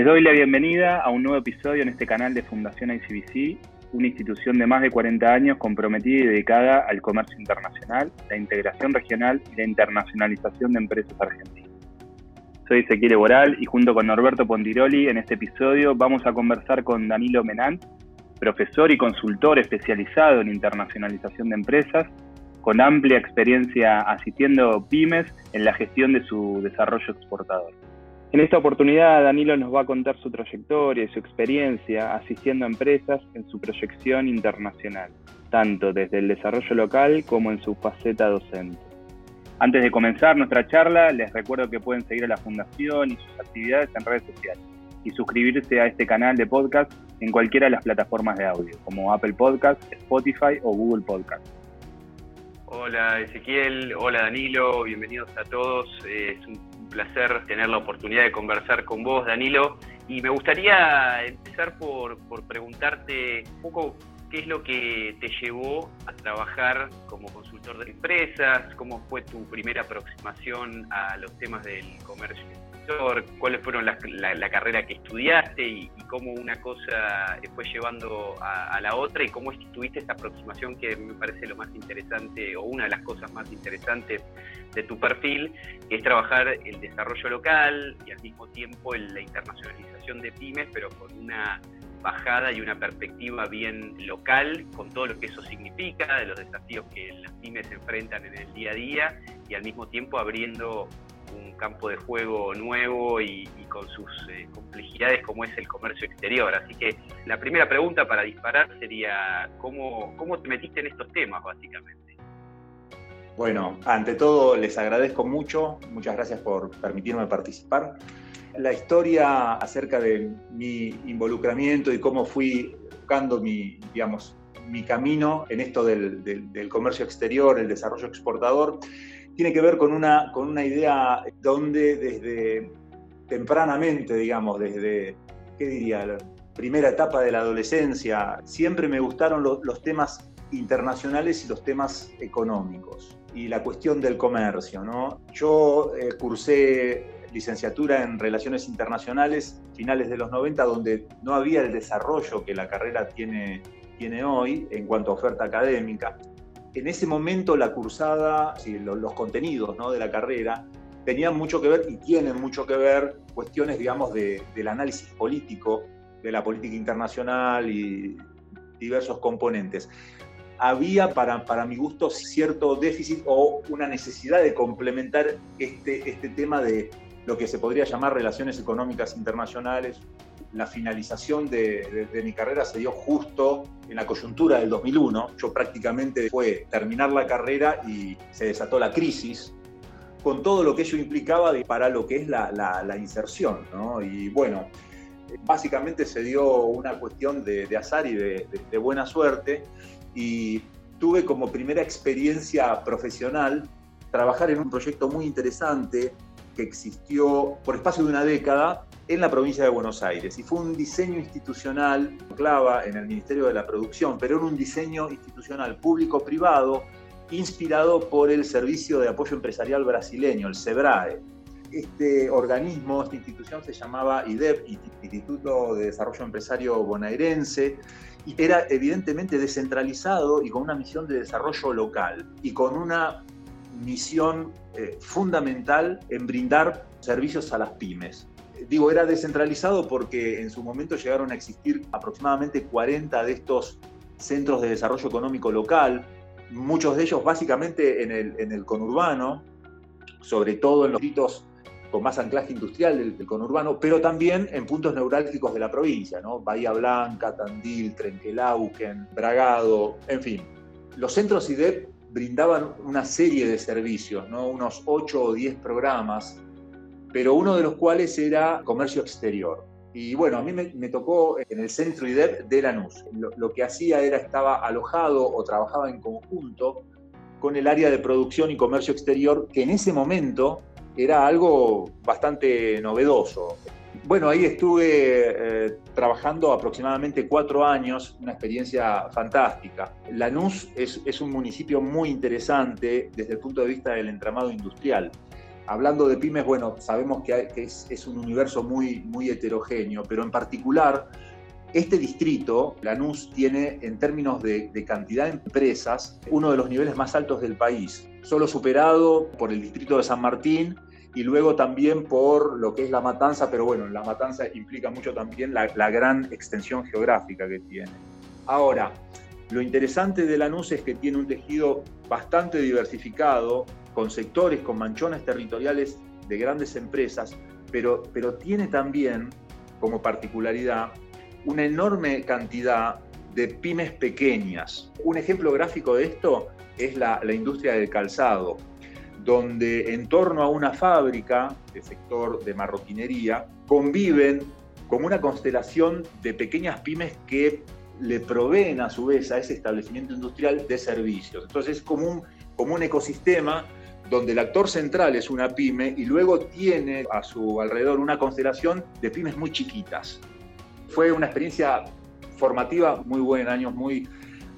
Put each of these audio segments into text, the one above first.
Les doy la bienvenida a un nuevo episodio en este canal de Fundación ICBC, una institución de más de 40 años comprometida y dedicada al comercio internacional, la integración regional y la internacionalización de empresas argentinas. Soy Ezequiel Boral y junto con Norberto Pontiroli en este episodio vamos a conversar con Danilo Menant, profesor y consultor especializado en internacionalización de empresas, con amplia experiencia asistiendo pymes en la gestión de su desarrollo exportador. En esta oportunidad, Danilo nos va a contar su trayectoria y su experiencia asistiendo a empresas en su proyección internacional, tanto desde el desarrollo local como en su faceta docente. Antes de comenzar nuestra charla, les recuerdo que pueden seguir a la Fundación y sus actividades en redes sociales y suscribirse a este canal de podcast en cualquiera de las plataformas de audio, como Apple Podcast, Spotify o Google Podcast. Hola Ezequiel, hola Danilo, bienvenidos a todos. Es un placer tener la oportunidad de conversar con vos, Danilo. Y me gustaría empezar por, preguntarte un poco qué es lo que te llevó a trabajar como consultor de empresas, cómo fue tu primera aproximación a los temas del comercio cuáles fueron la, carrera que estudiaste y, cómo una cosa fue llevando a, la otra y cómo tuviste esta aproximación que me parece lo más interesante o una de las cosas más interesantes de tu perfil, es trabajar el desarrollo local y al mismo tiempo la internacionalización de pymes, pero con una bajada y una perspectiva bien local, con todo lo que eso significa, de los desafíos que las pymes enfrentan en el día a día y al mismo tiempo abriendo un campo de juego nuevo y, con sus eh, complejidades como es el comercio exterior. Así que la primera pregunta para disparar sería, ¿cómo, cómo te metiste en estos temas básicamente? Bueno, ante todo les agradezco mucho, muchas gracias por permitirme participar. La historia acerca de mi involucramiento y cómo fui buscando mi, digamos, mi camino en esto del, del comercio exterior, el desarrollo exportador, tiene que ver con una, con una idea donde desde tempranamente, digamos, desde, ¿qué diría?, la primera etapa de la adolescencia, siempre me gustaron los temas internacionales y los temas económicos y la cuestión del comercio. ¿no? Yo eh, cursé licenciatura en Relaciones Internacionales finales de los 90, donde no había el desarrollo que la carrera tiene, tiene hoy en cuanto a oferta académica en ese momento la cursada, los, contenidos de la carrera, tenían mucho que ver y tienen mucho que ver cuestiones, digamos, del análisis político, de la política internacional y diversos componentes. Había, para, para mi gusto, cierto déficit o una necesidad de complementar este, este tema de lo que se podría llamar relaciones económicas internacionales la finalización de, mi carrera se dio justo en la coyuntura del 2001. Yo prácticamente fue terminar la carrera y se desató la crisis, con todo lo que ello implicaba para lo que es la, inserción. Y bueno, básicamente se dio una cuestión de, azar y de, de buena suerte y tuve como primera experiencia profesional trabajar en un proyecto muy interesante que existió por espacio de una década en la provincia de Buenos Aires y fue un diseño institucional, clava en el Ministerio de la Producción, pero era un diseño institucional público-privado inspirado por el Servicio de Apoyo Empresarial Brasileño, el SEBRAE. Este organismo, esta institución se llamaba IDEP, Instituto de Desarrollo Empresario Bonaerense, y era evidentemente descentralizado y con una misión de desarrollo local y con una misión eh, fundamental en brindar servicios a las pymes digo, era descentralizado porque en su momento llegaron a existir aproximadamente 40 de estos centros de desarrollo económico local, muchos de ellos básicamente en el, conurbano, sobre todo en los distritos con más anclaje industrial del, conurbano, pero también en puntos neurálgicos de la provincia, ¿no? Bahía Blanca, Tandil, Trenquelauquen, Bragado, en fin. Los centros IDEP brindaban una serie de servicios, ¿no? unos 8 o 10 programas pero uno de los cuales era comercio exterior. Y bueno, a mí me, tocó en el centro IDEP de Lanús. Lo, lo que hacía era, estaba alojado o trabajaba en conjunto con el área de producción y comercio exterior, que en ese momento era algo bastante novedoso. Bueno, ahí estuve eh, trabajando aproximadamente cuatro años, una experiencia fantástica. Lanús es, es un municipio muy interesante desde el punto de vista del entramado industrial hablando de pymes, bueno, sabemos que, es, un universo muy, muy heterogéneo, pero en particular, este distrito, Lanús, tiene en términos de, cantidad de empresas uno de los niveles más altos del país, solo superado por el distrito de San Martín y luego también por lo que es la matanza, pero bueno, la matanza implica mucho también la, la gran extensión geográfica que tiene. Ahora, lo interesante de Lanús es que tiene un tejido bastante diversificado, con sectores, con manchones territoriales de grandes empresas, pero, pero tiene también como particularidad una enorme cantidad de pymes pequeñas. Un ejemplo gráfico de esto es la, la industria del calzado, donde en torno a una fábrica de sector de marroquinería conviven como una constelación de pequeñas pymes que le proveen a su vez a ese establecimiento industrial de servicios. Entonces es como un, como un ecosistema donde el actor central es una pyme y luego tiene a su alrededor una constelación de pymes muy chiquitas. Fue una experiencia formativa muy buena, años muy,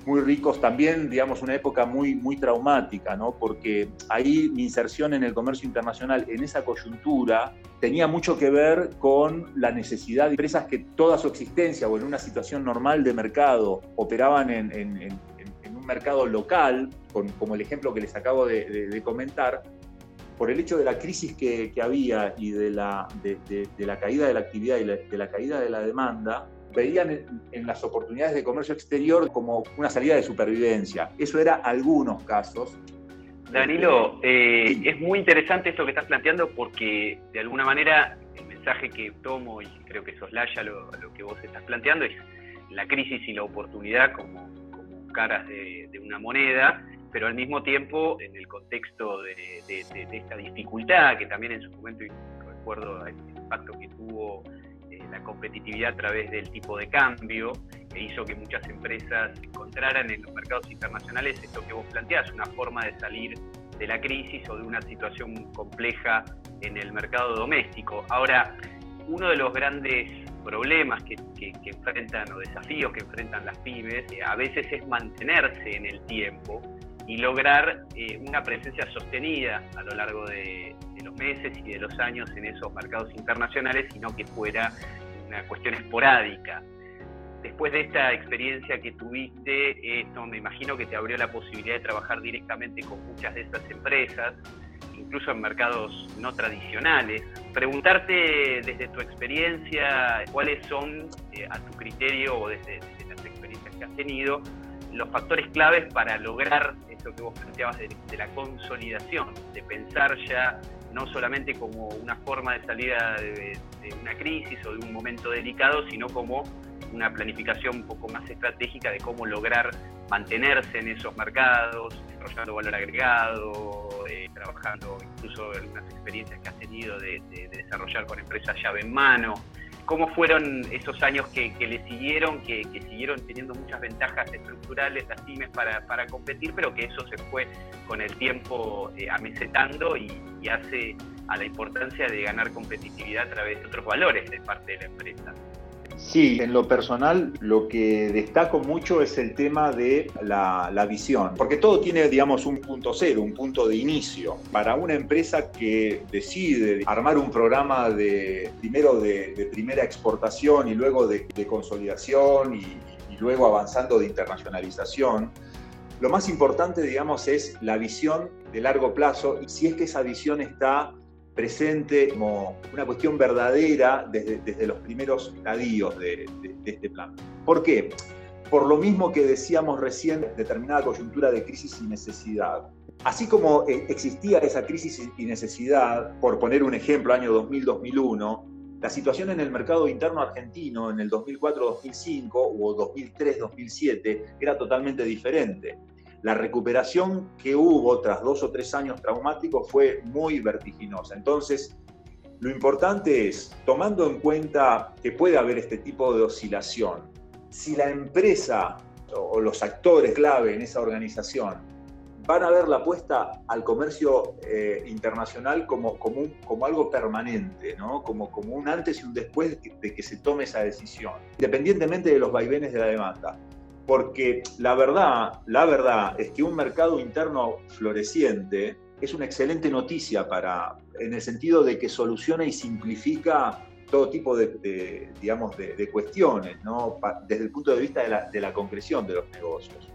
muy ricos, también, digamos, una época muy, muy traumática, ¿no? Porque ahí mi inserción en el comercio internacional, en esa coyuntura, tenía mucho que ver con la necesidad de empresas que toda su existencia o en una situación normal de mercado operaban en, en mercado local, como el ejemplo que les acabo de, comentar, por el hecho de la crisis que, había y de la, de, la, caída de la actividad y de la caída de la demanda, veían en, las oportunidades de comercio exterior como una salida de supervivencia. Eso era algunos casos. Danilo, este, eh, es muy interesante esto que estás planteando porque de alguna manera el mensaje que tomo y creo que soslaya lo, lo que vos estás planteando es la crisis y la oportunidad como caras de, una moneda, pero al mismo tiempo en el contexto de, esta dificultad, que también en su momento recuerdo el impacto que tuvo eh, la competitividad a través del tipo de cambio, que hizo que muchas empresas encontraran en los mercados internacionales esto que vos planteás, una forma de salir de la crisis o de una situación compleja en el mercado doméstico. Ahora, uno de los grandes problemas que, enfrentan o desafíos que enfrentan las pymes eh, a veces es mantenerse en el tiempo y lograr eh, una presencia sostenida a lo largo de, los meses y de los años en esos mercados internacionales, sino que fuera una cuestión esporádica. Después de esta experiencia que tuviste, esto me imagino que te abrió la posibilidad de trabajar directamente con muchas de estas empresas incluso en mercados no tradicionales. Preguntarte desde tu experiencia cuáles son, eh, a tu criterio o desde, las experiencias que has tenido, los factores claves para lograr esto que vos planteabas de, la consolidación, de pensar ya no solamente como una forma de salida de, una crisis o de un momento delicado, sino como una planificación un poco más estratégica de cómo lograr mantenerse en esos mercados, desarrollando valor agregado, eh, trabajando incluso algunas experiencias que has tenido de, desarrollar con empresas llave en mano. ¿Cómo fueron esos años que, le siguieron, que, siguieron teniendo muchas ventajas estructurales las pymes para, competir, pero que eso se fue con el tiempo eh, amesetando y, y hace a la importancia de ganar competitividad a través de otros valores de parte de la empresa? Sí, en lo personal lo que destaco mucho es el tema de la, visión, porque todo tiene, digamos, un punto cero, un punto de inicio. Para una empresa que decide armar un programa de, primero de, primera exportación y luego de, consolidación y, y luego avanzando de internacionalización, lo más importante, digamos, es la visión de largo plazo y si es que esa visión está presente como una cuestión verdadera desde, los primeros estadios de, este plan. ¿Por qué? Por lo mismo que decíamos recién, determinada coyuntura de crisis y necesidad. Así como eh, existía esa crisis y necesidad, por poner un ejemplo, año 2000-2001, la situación en el mercado interno argentino en el 2004-2005 o 2003-2007 era totalmente diferente la recuperación que hubo tras dos o tres años traumáticos fue muy vertiginosa. Entonces, lo importante es, tomando en cuenta que puede haber este tipo de oscilación, si la empresa o los actores clave en esa organización van a ver la apuesta al comercio eh, internacional como, algo permanente, ¿no? como, como un antes y un después de que se tome esa decisión, independientemente de los vaivenes de la demanda porque la verdad, la verdad es que un mercado interno floreciente es una excelente noticia para, en el sentido de que soluciona y simplifica todo tipo de, digamos, de, cuestiones, ¿no? desde el punto de vista de la, de la concreción de los negocios.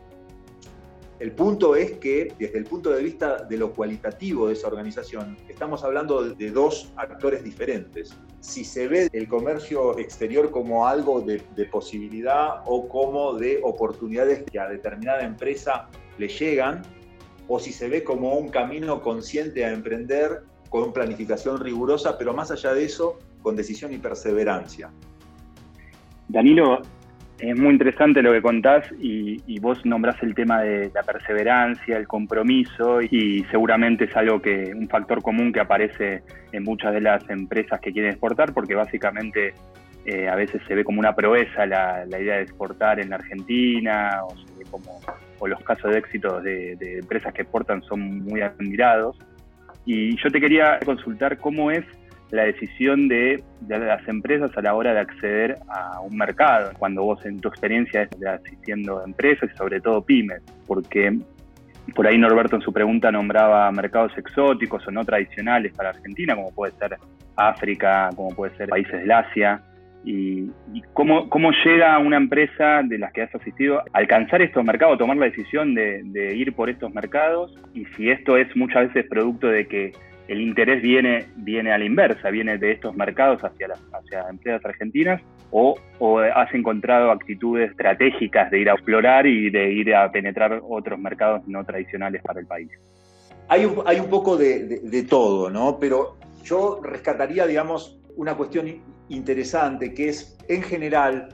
El punto es que, desde el punto de vista de lo cualitativo de esa organización, estamos hablando de dos actores diferentes. Si se ve el comercio exterior como algo de, posibilidad o como de oportunidades que a determinada empresa le llegan, o si se ve como un camino consciente a emprender con planificación rigurosa, pero más allá de eso, con decisión y perseverancia. Danilo, es muy interesante lo que contás y, vos nombrás el tema de la perseverancia, el compromiso y seguramente es algo que, un factor común que aparece en muchas de las empresas que quieren exportar porque básicamente eh, a veces se ve como una proeza la, idea de exportar en la Argentina o, como, o los casos de éxito de, de empresas que exportan son muy admirados. Y yo te quería consultar cómo es la decisión de, las empresas a la hora de acceder a un mercado, cuando vos en tu experiencia estás asistiendo a empresas y sobre todo pymes, porque por ahí Norberto en su pregunta nombraba mercados exóticos o no tradicionales para Argentina, como puede ser África, como puede ser países del Asia, y, cómo, cómo, llega una empresa de las que has asistido a alcanzar estos mercados, tomar la decisión de, de, ir por estos mercados y si esto es muchas veces producto de que el interés viene, viene a la inversa, viene de estos mercados hacia, las, empresas argentinas o, has encontrado actitudes estratégicas de ir a explorar y de ir a penetrar otros mercados no tradicionales para el país? Hay un, hay un poco de, de todo, ¿no? Pero yo rescataría, digamos, una cuestión interesante que es, en general,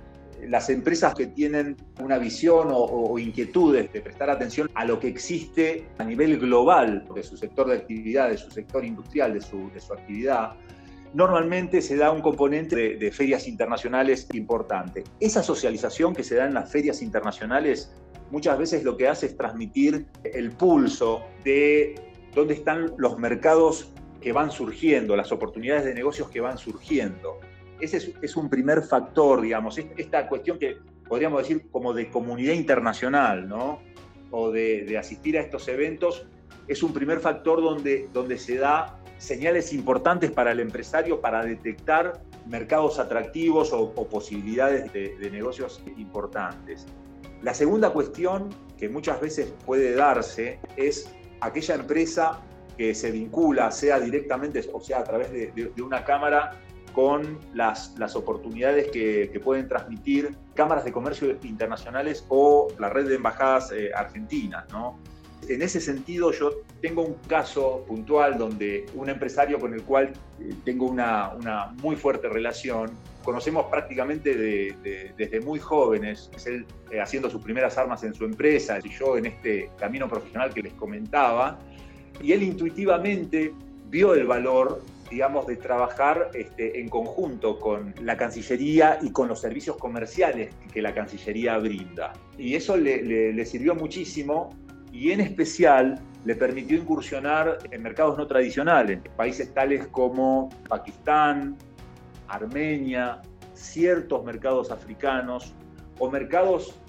las empresas que tienen una visión o, inquietudes de prestar atención a lo que existe a nivel global de su sector de actividad, de su sector industrial, de su, actividad, normalmente se da un componente de, de, ferias internacionales importante. Esa socialización que se da en las ferias internacionales muchas veces lo que hace es transmitir el pulso de dónde están los mercados que van surgiendo, las oportunidades de negocios que van surgiendo ese es, un primer factor, digamos, esta cuestión que podríamos decir como de comunidad internacional, ¿no? O de, asistir a estos eventos, es un primer factor donde, donde se da señales importantes para el empresario para detectar mercados atractivos o, posibilidades de, de, negocios importantes. La segunda cuestión que muchas veces puede darse es aquella empresa que se vincula, sea directamente o sea a través de, una cámara, con las, las oportunidades que, que, pueden transmitir cámaras de comercio internacionales o la red de embajadas eh, argentinas. ¿no? En ese sentido, yo tengo un caso puntual donde un empresario con el cual eh, tengo una, una muy fuerte relación, conocemos prácticamente desde muy jóvenes, es él eh, haciendo sus primeras armas en su empresa y yo en este camino profesional que les comentaba, y él intuitivamente vio el valor digamos, de trabajar este, en conjunto con la Cancillería y con los servicios comerciales que la Cancillería brinda. Y eso le, sirvió muchísimo y en especial le permitió incursionar en mercados no tradicionales, países tales como Pakistán, Armenia, ciertos mercados africanos o mercados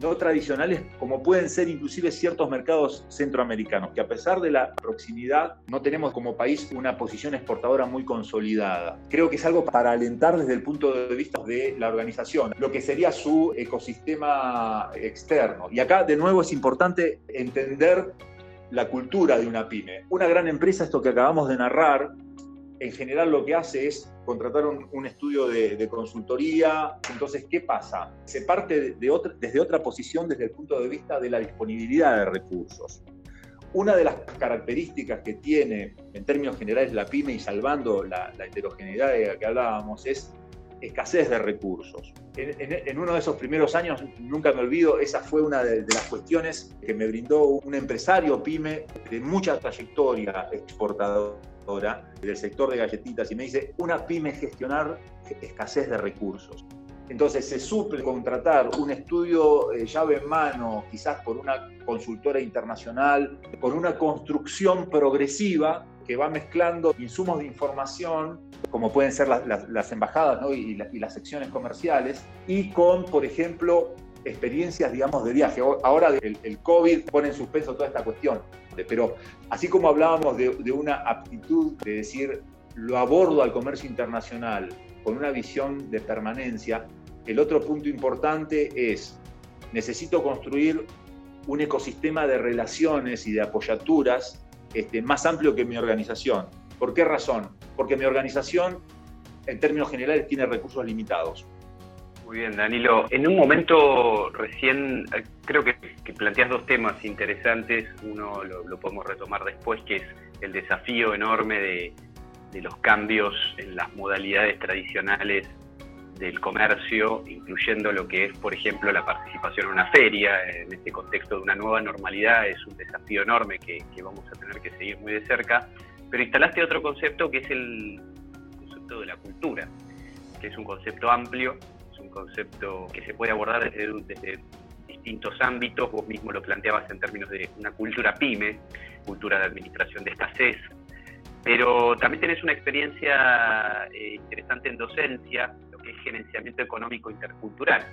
no tradicionales como pueden ser inclusive ciertos mercados centroamericanos, que a pesar de la proximidad no tenemos como país una posición exportadora muy consolidada. Creo que es algo para alentar desde el punto de vista de la organización, lo que sería su ecosistema externo. Y acá de nuevo es importante entender la cultura de una pyme. Una gran empresa, esto que acabamos de narrar, en general lo que hace es contratar un, estudio de, consultoría. Entonces, ¿qué pasa? Se parte de otra, desde otra posición desde el punto de vista de la disponibilidad de recursos. Una de las características que tiene en términos generales la pyme y salvando la, heterogeneidad de la que hablábamos es escasez de recursos. En, uno de esos primeros años, nunca me olvido, esa fue una de, de, las cuestiones que me brindó un empresario pyme de mucha trayectoria exportador del sector de galletitas y me dice, una pyme gestionar escasez de recursos. Entonces se suple contratar un estudio eh, llave en mano, quizás por una consultora internacional, con una construcción progresiva que va mezclando insumos de información, como pueden ser las, embajadas y, y las secciones comerciales, y con, por ejemplo, experiencias, digamos, de viaje. Ahora el, COVID pone en suspenso toda esta cuestión, pero así como hablábamos de, una aptitud de decir, lo abordo al comercio internacional con una visión de permanencia, el otro punto importante es, necesito construir un ecosistema de relaciones y de apoyaturas este, más amplio que mi organización. ¿Por qué razón? Porque mi organización, en términos generales, tiene recursos limitados. Muy bien, Danilo. En un momento recién, eh, creo que, planteas dos temas interesantes. Uno lo, podemos retomar después, que es el desafío enorme de, los cambios en las modalidades tradicionales del comercio, incluyendo lo que es, por ejemplo, la participación en una feria, en este contexto de una nueva normalidad, es un desafío enorme que, vamos a tener que seguir muy de cerca. Pero instalaste otro concepto que es el concepto de la cultura, que es un concepto amplio, concepto que se puede abordar desde, desde distintos ámbitos, vos mismo lo planteabas en términos de una cultura pyme, cultura de administración de escasez, pero también tenés una experiencia eh, interesante en docencia, lo que es gerenciamiento económico intercultural.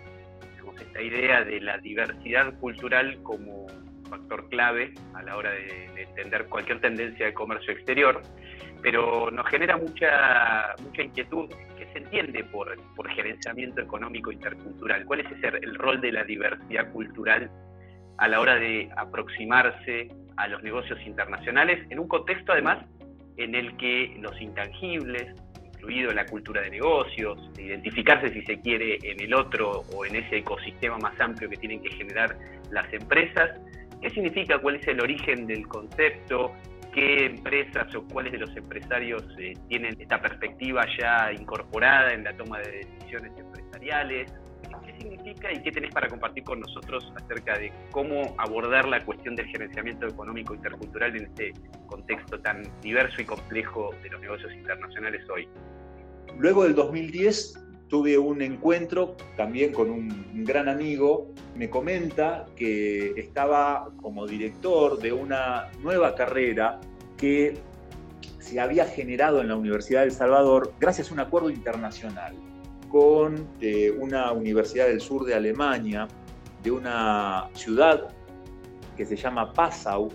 Tenemos esta idea de la diversidad cultural como factor clave a la hora de, entender cualquier tendencia de comercio exterior, pero nos genera mucha, mucha inquietud se entiende por, por gerenciamiento económico intercultural. ¿Cuál es ese, el rol de la diversidad cultural a la hora de aproximarse a los negocios internacionales en un contexto además en el que los intangibles, incluido la cultura de negocios, identificarse si se quiere en el otro o en ese ecosistema más amplio que tienen que generar las empresas, ¿qué significa? ¿Cuál es el origen del concepto? ¿Qué empresas o cuáles de los empresarios eh, tienen esta perspectiva ya incorporada en la toma de decisiones empresariales? significa y qué tenés para compartir con nosotros acerca de cómo abordar la cuestión del gerenciamiento económico intercultural en este contexto tan diverso y complejo de los negocios internacionales hoy? Luego del 2010 tuve un encuentro también con un gran amigo, me comenta que estaba como director de una nueva carrera que se había generado en la Universidad de El Salvador gracias a un acuerdo internacional con una universidad del sur de Alemania, de una ciudad que se llama Passau,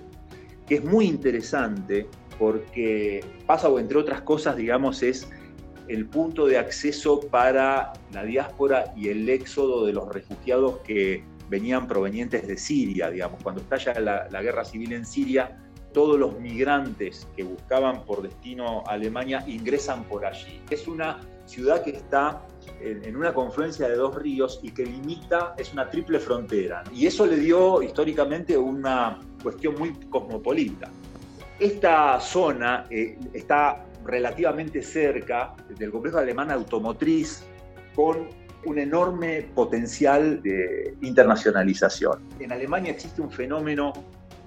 que es muy interesante porque Passau, entre otras cosas, digamos, es el punto de acceso para la diáspora y el éxodo de los refugiados que venían provenientes de Siria, digamos, cuando estalla la, la guerra civil en Siria, todos los migrantes que buscaban por destino a Alemania ingresan por allí. Es una ciudad que está en, una confluencia de dos ríos y que limita, es una triple frontera. Y eso le dio históricamente una cuestión muy cosmopolita. Esta zona eh, está relativamente cerca del complejo alemán automotriz con un enorme potencial de internacionalización. En Alemania existe un fenómeno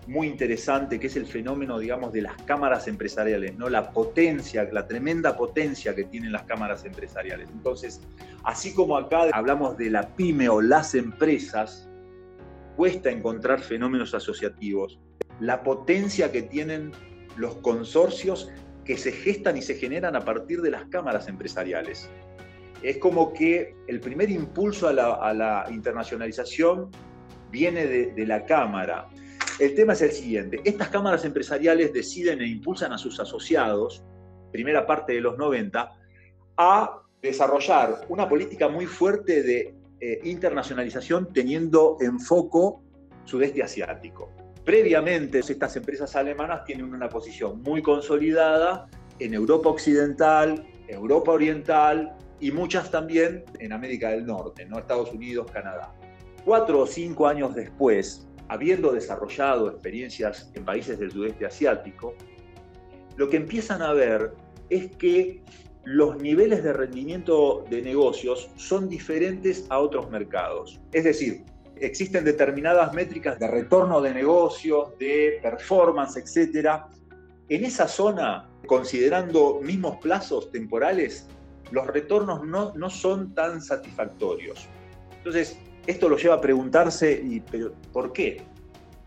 muy interesante, que es el fenómeno, digamos, de las cámaras empresariales, ¿no? La potencia, la tremenda potencia que tienen las cámaras empresariales. Entonces, así como acá hablamos de la pyme o las empresas, cuesta encontrar fenómenos asociativos. La potencia que tienen los consorcios que se gestan y se generan a partir de las cámaras empresariales. Es como que el primer impulso a la, internacionalización viene de, de la cámara. El tema es el siguiente. Estas cámaras empresariales deciden e impulsan a sus asociados, primera parte de los 90, a desarrollar una política muy fuerte de eh, internacionalización teniendo en foco sudeste asiático. Previamente, estas empresas alemanas tienen una posición muy consolidada en Europa Occidental, Europa Oriental y muchas también en América del Norte, ¿no? Estados Unidos, Canadá. Cuatro o cinco años después, habiendo desarrollado experiencias en países del sudeste asiático, lo que empiezan a ver es que los niveles de rendimiento de negocios son diferentes a otros mercados. Es decir, existen determinadas métricas de retorno de negocios, de performance, etc. En esa zona, considerando mismos plazos temporales, los retornos no, no son tan satisfactorios. Entonces, esto lo lleva a preguntarse, y, ¿por qué?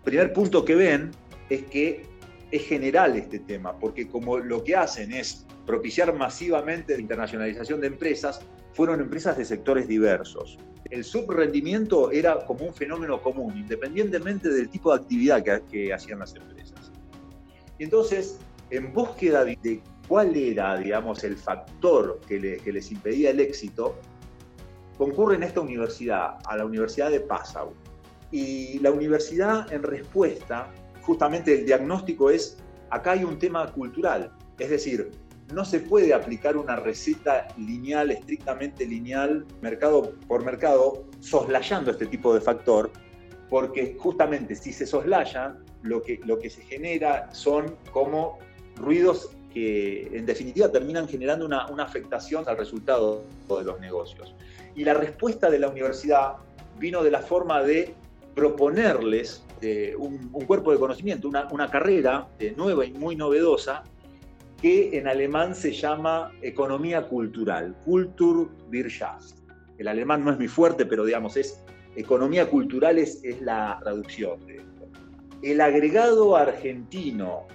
Primer punto que ven es que es general este tema, porque como lo que hacen es propiciar masivamente la internacionalización de empresas, fueron empresas de sectores diversos. El subrendimiento era como un fenómeno común, independientemente del tipo de actividad que, hacían las empresas. Y entonces, en búsqueda de cuál era, digamos, el factor que, les impedía el éxito, concurre en esta universidad, a la Universidad de Passau. Y la universidad, en respuesta, justamente el diagnóstico es, acá hay un tema cultural, es decir, no se puede aplicar una receta lineal, estrictamente lineal, mercado por mercado, soslayando este tipo de factor, porque justamente si se soslaya, lo que, lo que se genera son como ruidos que en definitiva terminan generando una, afectación al resultado de los negocios. Y la respuesta de la universidad vino de la forma de proponerles eh, un, cuerpo de conocimiento, una, una carrera eh, nueva y muy novedosa, que en alemán se llama economía cultural, Kulturwirtschaft. El alemán no es muy fuerte, pero digamos, es economía cultural es, la traducción de esto. El agregado argentino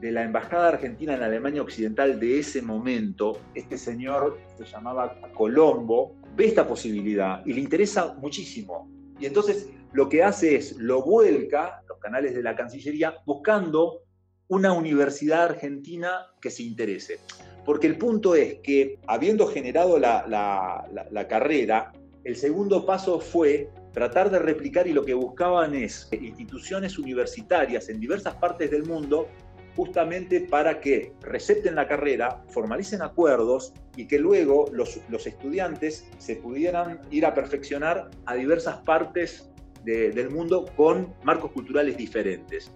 de la Embajada Argentina en Alemania Occidental de ese momento, este señor se llamaba Colombo, ve esta posibilidad y le interesa muchísimo. Y entonces lo que hace es, lo vuelca, los canales de la Cancillería, buscando una universidad argentina que se interese. Porque el punto es que, habiendo generado la, carrera, el segundo paso fue tratar de replicar y lo que buscaban es instituciones universitarias en diversas partes del mundo justamente para que recepten la carrera, formalicen acuerdos y que luego los, estudiantes se pudieran ir a perfeccionar a diversas partes del mundo con marcos culturales diferentes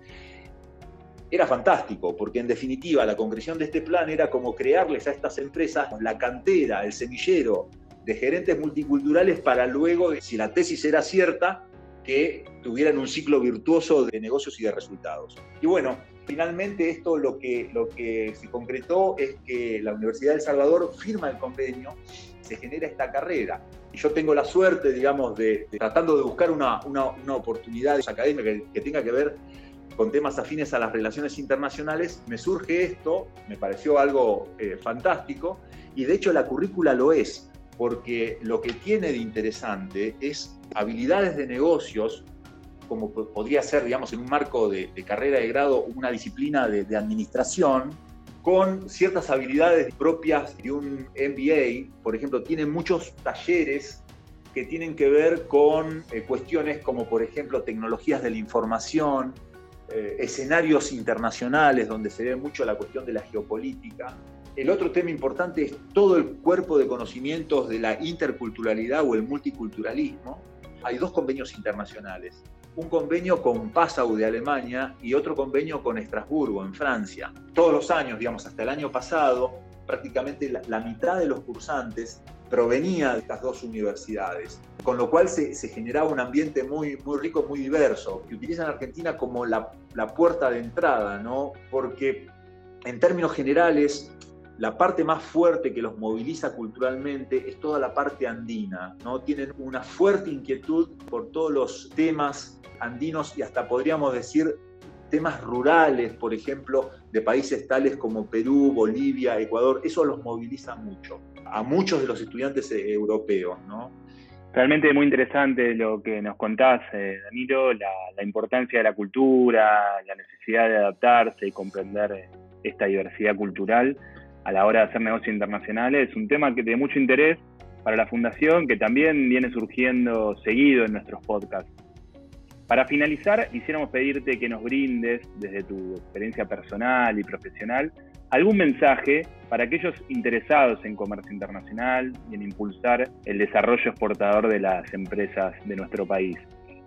era fantástico, porque en definitiva la concreción de este plan era como crearles a estas empresas la cantera, el semillero de gerentes multiculturales para luego, si la tesis era cierta, que tuvieran un ciclo virtuoso de negocios y de resultados. Y bueno, finalmente esto lo que, lo que se concretó es que la Universidad de El Salvador firma el convenio, se genera esta carrera. Y yo tengo la suerte, digamos, de, tratando de buscar una, una, una oportunidad académica que, que tenga que ver con temas afines a las relaciones internacionales, me surge esto, me pareció algo eh, fantástico, y de hecho la currícula lo es, porque lo que tiene de interesante es habilidades de negocios, como podría ser, digamos, en un marco de, carrera de grado, una disciplina de, administración, con ciertas habilidades propias de un MBA, por ejemplo, tiene muchos talleres que tienen que ver con eh, cuestiones como, por ejemplo, tecnologías de la información, eh, escenarios internacionales donde se ve mucho la cuestión de la geopolítica. El otro tema importante es todo el cuerpo de conocimientos de la interculturalidad o el multiculturalismo. Hay dos convenios internacionales. Un convenio con Passau de Alemania y otro convenio con Estrasburgo en Francia. Todos los años, digamos, hasta el año pasado, prácticamente la mitad de los cursantes provenía de estas dos universidades, con lo cual se, generaba un ambiente muy, muy rico, muy diverso, que utilizan Argentina como la, puerta de entrada, ¿no? Porque en términos generales, la parte más fuerte que los moviliza culturalmente es toda la parte andina, ¿no? Tienen una fuerte inquietud por todos los temas andinos y hasta podríamos decir temas rurales, por ejemplo, de países tales como Perú, Bolivia, Ecuador, eso los moviliza mucho a muchos de los estudiantes eh, europeos, ¿no? Realmente muy interesante lo que nos contás, eh, Danilo, la, importancia de la cultura, la necesidad de adaptarse y comprender eh, esta diversidad cultural a la hora de hacer negocios internacionales. Es un tema que de mucho interés para la Fundación, que también viene surgiendo seguido en nuestros podcasts. Para finalizar, quisiéramos pedirte que nos brindes, desde tu experiencia personal y profesional, algún mensaje para aquellos interesados en comercio internacional y en impulsar el desarrollo exportador de las empresas de nuestro país.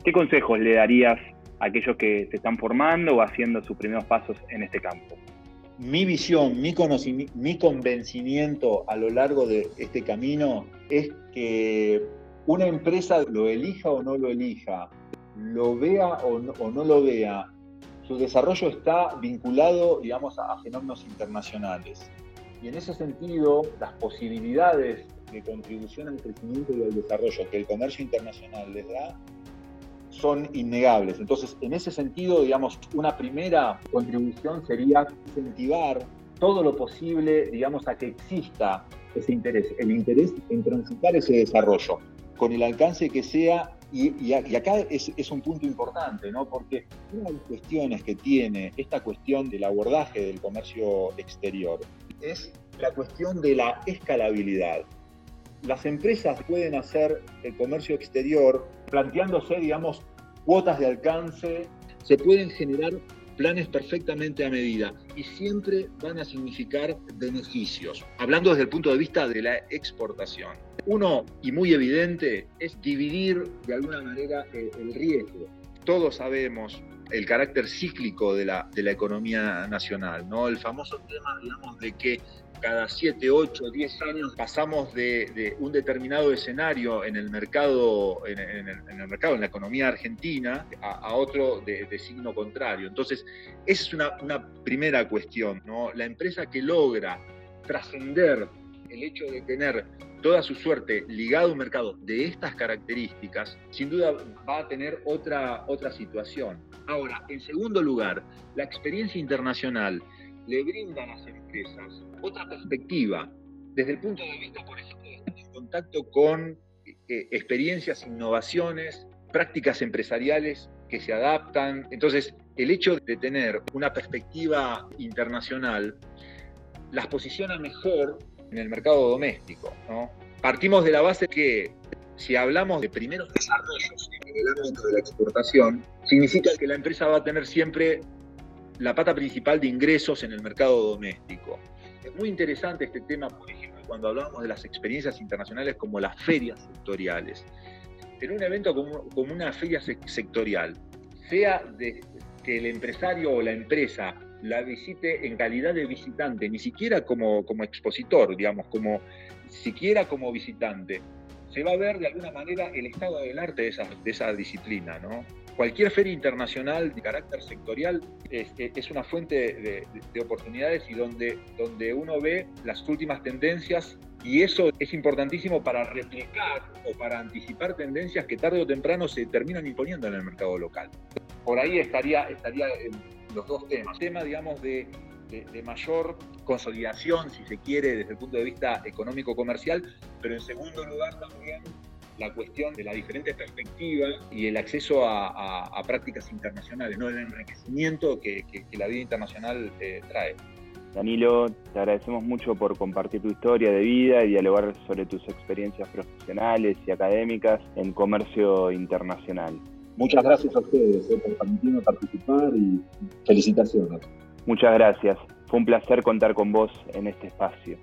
¿Qué consejos le darías a aquellos que se están formando o haciendo sus primeros pasos en este campo? Mi visión, mi, mi convencimiento a lo largo de este camino es que una empresa lo elija o no lo elija, lo vea o no lo vea, su desarrollo está vinculado, digamos, a, fenómenos internacionales. Y en ese sentido, las posibilidades de contribución al crecimiento y al desarrollo que el comercio internacional les da son innegables. Entonces, en ese sentido, digamos, una primera contribución sería incentivar todo lo posible, digamos, a que exista ese interés, el interés en transitar ese desarrollo. con el alcance que sea y, acá es, un punto importante, ¿no? Porque una de las cuestiones que tiene esta cuestión del abordaje del comercio exterior es la cuestión de la escalabilidad. Las empresas pueden hacer el comercio exterior planteándose, digamos, cuotas de alcance, se pueden generar planes perfectamente a medida y siempre van a significar beneficios, hablando desde el punto de vista de la exportación. Uno, y muy evidente, es dividir de alguna manera el, riesgo. Todos sabemos el carácter cíclico de la, de la economía nacional, ¿no? El famoso tema, digamos, de que cada 7, 8, 10 años pasamos de, un determinado escenario en el mercado, en, mercado, en la economía argentina, a, otro de, signo contrario. Entonces, esa es una, una primera cuestión, ¿no? La empresa que logra trascender el hecho de tener toda su suerte ligada a un mercado de estas características, sin duda va a tener otra, otra situación. Ahora, en segundo lugar, la experiencia internacional le brinda a las empresas otra perspectiva, desde el punto de vista, por ejemplo, de estar en contacto con eh, experiencias, innovaciones, prácticas empresariales que se adaptan. Entonces, el hecho de tener una perspectiva internacional las posiciona mejor en el mercado doméstico. Partimos de la base que si hablamos de primeros desarrollos el ámbito de la exportación, significa que la empresa va a tener siempre la pata principal de ingresos en el mercado doméstico. Es muy interesante este tema, por ejemplo, cuando hablamos de las experiencias internacionales como las ferias sectoriales. En un evento como, una feria sectorial, sea que el empresario o la empresa la visite en calidad de visitante, ni siquiera como, como expositor, digamos, como siquiera como visitante, se va a ver de alguna manera el estado del arte de esa, de esa disciplina, ¿no? Cualquier feria internacional de carácter sectorial es, una fuente de, de, oportunidades y donde, donde uno ve las últimas tendencias y eso es importantísimo para replicar o para anticipar tendencias que tarde o temprano se terminan imponiendo en el mercado local. Por ahí estaría, estaría los dos temas. Tema, digamos, de, de, mayor consolidación, si se quiere, desde el punto de vista económico-comercial, pero en segundo lugar también la cuestión de la diferente perspectiva y el acceso a, prácticas internacionales, ¿no? el enriquecimiento que, la vida internacional eh, trae. Danilo, te agradecemos mucho por compartir tu historia de vida y dialogar sobre tus experiencias profesionales y académicas en comercio internacional. Muchas gracias a ustedes eh, por permitirme participar y felicitaciones. Muchas gracias. Fue un placer contar con vos en este espacio.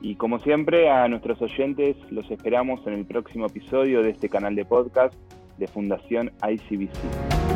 Y como siempre, a nuestros oyentes los esperamos en el próximo episodio de este canal de podcast de Fundación ICBC.